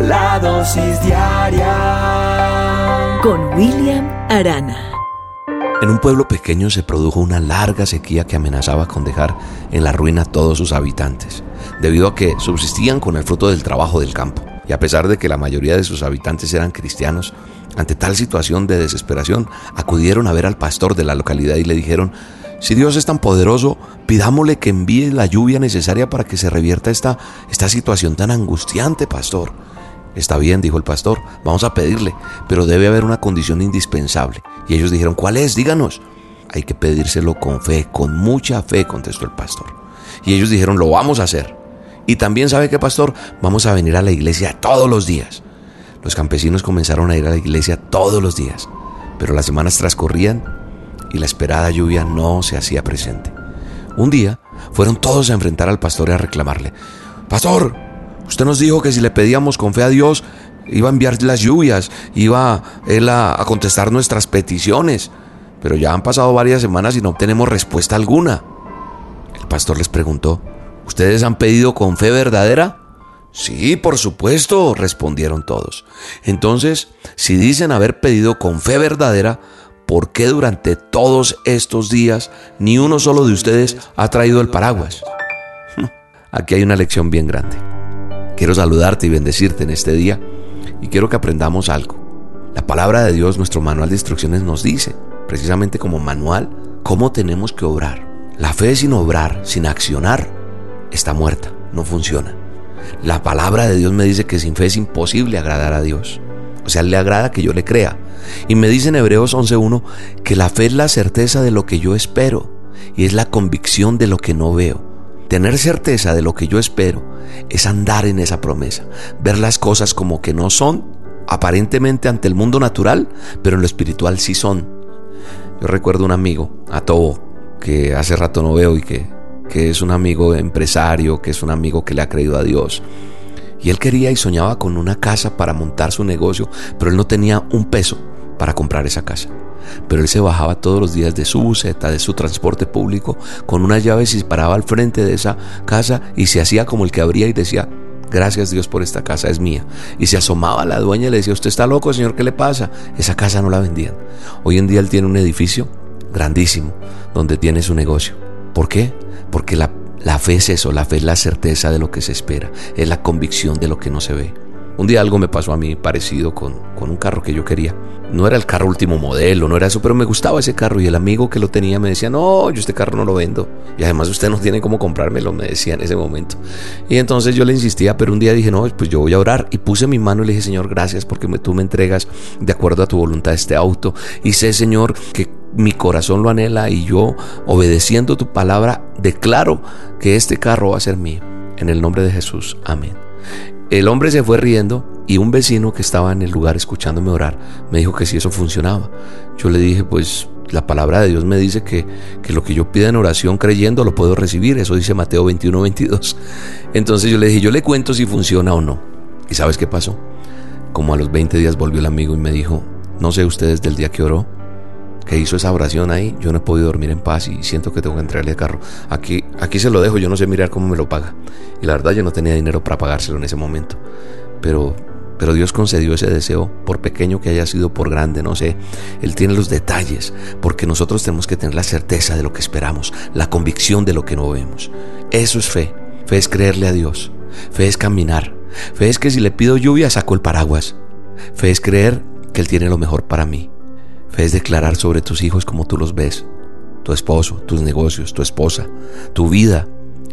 La dosis diaria con William Arana. En un pueblo pequeño se produjo una larga sequía que amenazaba con dejar en la ruina a todos sus habitantes, debido a que subsistían con el fruto del trabajo del campo. Y a pesar de que la mayoría de sus habitantes eran cristianos, ante tal situación de desesperación acudieron a ver al pastor de la localidad y le dijeron, si Dios es tan poderoso, pidámosle que envíe la lluvia necesaria para que se revierta esta, esta situación tan angustiante, pastor. Está bien, dijo el pastor, vamos a pedirle, pero debe haber una condición indispensable. Y ellos dijeron, ¿cuál es? Díganos. Hay que pedírselo con fe, con mucha fe, contestó el pastor. Y ellos dijeron, lo vamos a hacer. Y también sabe que, pastor, vamos a venir a la iglesia todos los días. Los campesinos comenzaron a ir a la iglesia todos los días, pero las semanas transcurrían y la esperada lluvia no se hacía presente. Un día fueron todos a enfrentar al pastor y a reclamarle, Pastor, Usted nos dijo que si le pedíamos con fe a Dios, iba a enviar las lluvias, iba Él a, contestar nuestras peticiones. Pero ya han pasado varias semanas y no obtenemos respuesta alguna. El pastor les preguntó, ¿ustedes han pedido con fe verdadera? Sí, por supuesto, respondieron todos. Entonces, si dicen haber pedido con fe verdadera, ¿por qué durante todos estos días ni uno solo de ustedes ha traído el paraguas? Aquí hay una lección bien grande. Quiero saludarte y bendecirte en este día y quiero que aprendamos algo. La palabra de Dios, nuestro manual de instrucciones nos dice, precisamente como manual, cómo tenemos que obrar. La fe sin obrar, sin accionar, está muerta, no funciona. La palabra de Dios me dice que sin fe es imposible agradar a Dios. O sea, le agrada que yo le crea. Y me dice en Hebreos 11.1 que la fe es la certeza de lo que yo espero y es la convicción de lo que no veo. Tener certeza de lo que yo espero es andar en esa promesa, ver las cosas como que no son, aparentemente ante el mundo natural, pero en lo espiritual sí son. Yo recuerdo un amigo, a Tobo, que hace rato no veo y que, que es un amigo empresario, que es un amigo que le ha creído a Dios. Y él quería y soñaba con una casa para montar su negocio, pero él no tenía un peso para comprar esa casa pero él se bajaba todos los días de su buseta, de su transporte público, con unas llaves y se paraba al frente de esa casa y se hacía como el que abría y decía, gracias Dios por esta casa, es mía. Y se asomaba a la dueña y le decía, usted está loco, señor, ¿qué le pasa? Esa casa no la vendían. Hoy en día él tiene un edificio grandísimo donde tiene su negocio. ¿Por qué? Porque la fe es eso, la fe es la certeza de lo que se espera, es la convicción de lo que no se ve. Un día algo me pasó a mí parecido con, con un carro que yo quería. No era el carro último modelo, no era eso, pero me gustaba ese carro y el amigo que lo tenía me decía, no, yo este carro no lo vendo. Y además usted no tiene cómo comprármelo, me decía en ese momento. Y entonces yo le insistía, pero un día dije, no, pues yo voy a orar. Y puse mi mano y le dije, Señor, gracias porque tú me entregas de acuerdo a tu voluntad este auto. Y sé, Señor, que mi corazón lo anhela y yo, obedeciendo tu palabra, declaro que este carro va a ser mío. En el nombre de Jesús. Amén. El hombre se fue riendo y un vecino que estaba en el lugar escuchándome orar me dijo que si eso funcionaba. Yo le dije, pues la palabra de Dios me dice que, que, lo que yo pida en oración creyendo lo puedo recibir. Eso dice Mateo 21, 22. Entonces yo le dije, yo le cuento si funciona o no. ¿Y sabes qué pasó? Como a los 20 días volvió el amigo y me dijo, no sé ustedes del día que oró, que hizo esa oración ahí, yo no he podido dormir en paz y siento que tengo que entrarle al carro. Aquí, aquí se lo dejo, yo no sé mirar cómo me lo paga. Y la verdad yo no tenía dinero para pagárselo en ese momento. Pero, pero Dios concedió ese deseo, por pequeño que haya sido, por grande, no sé. Él tiene los detalles, porque nosotros tenemos que tener la certeza de lo que esperamos, la convicción de lo que no vemos. Eso es fe. Fe es creerle a Dios. Fe es caminar. Fe es que si le pido lluvia saco el paraguas. Fe es creer que Él tiene lo mejor para mí. Fe es declarar sobre tus hijos como tú los ves, tu esposo, tus negocios, tu esposa, tu vida,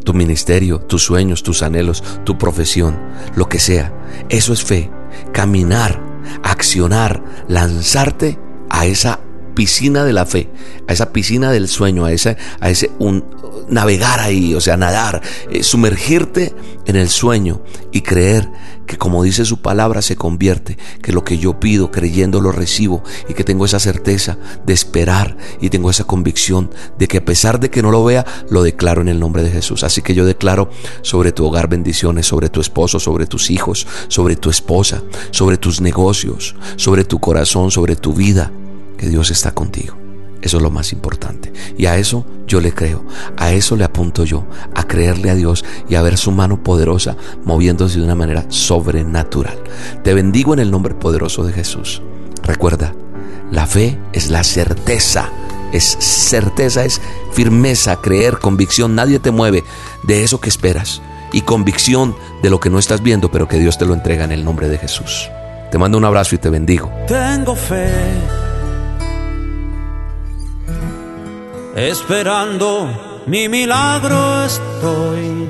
tu ministerio, tus sueños, tus anhelos, tu profesión, lo que sea. Eso es fe. Caminar, accionar, lanzarte a esa piscina de la fe, a esa piscina del sueño, a ese, a ese un, navegar ahí, o sea, nadar, eh, sumergirte en el sueño y creer que como dice su palabra se convierte, que lo que yo pido creyendo lo recibo y que tengo esa certeza de esperar y tengo esa convicción de que a pesar de que no lo vea, lo declaro en el nombre de Jesús. Así que yo declaro sobre tu hogar bendiciones, sobre tu esposo, sobre tus hijos, sobre tu esposa, sobre tus negocios, sobre tu corazón, sobre tu vida, que Dios está contigo. Eso es lo más importante. Y a eso yo le creo. A eso le apunto yo. A creerle a Dios y a ver su mano poderosa moviéndose de una manera sobrenatural. Te bendigo en el nombre poderoso de Jesús. Recuerda, la fe es la certeza. Es certeza, es firmeza, creer, convicción. Nadie te mueve de eso que esperas. Y convicción de lo que no estás viendo, pero que Dios te lo entrega en el nombre de Jesús. Te mando un abrazo y te bendigo. Tengo fe esperando mi milagro estoy.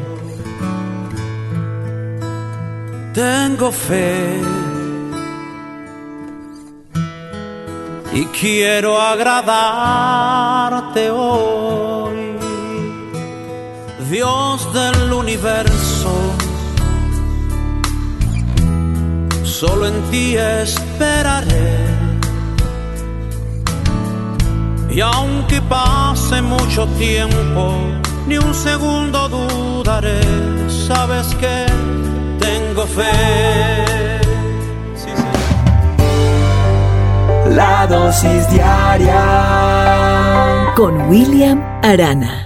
Tengo fe y quiero agradarte hoy, Dios del universo. Solo en ti esperaré y aunque pase mucho tiempo, ni un segundo dudaré, sabes que tengo fe. La dosis diaria con William Arana.